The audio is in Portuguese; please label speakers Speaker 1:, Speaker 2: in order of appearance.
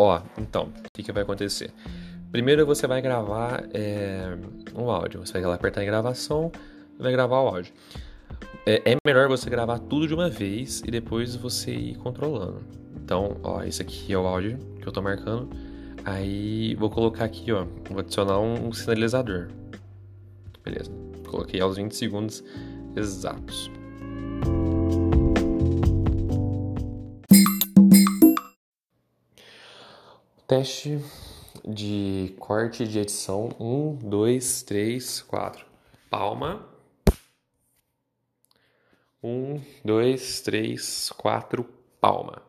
Speaker 1: Ó, então, o que, que vai acontecer? Primeiro você vai gravar é, um áudio. Você vai apertar em gravação vai gravar o áudio. É, é, melhor você gravar tudo de uma vez e depois você ir controlando. Então, ó, esse aqui é o áudio que eu tô marcando. Aí vou colocar aqui, ó, vou adicionar um sinalizador. Beleza. Coloquei aos 20 segundos exatos. Teste de corte de edição. Um, dois, três, quatro. Palma. Um, dois, três, quatro. Palma.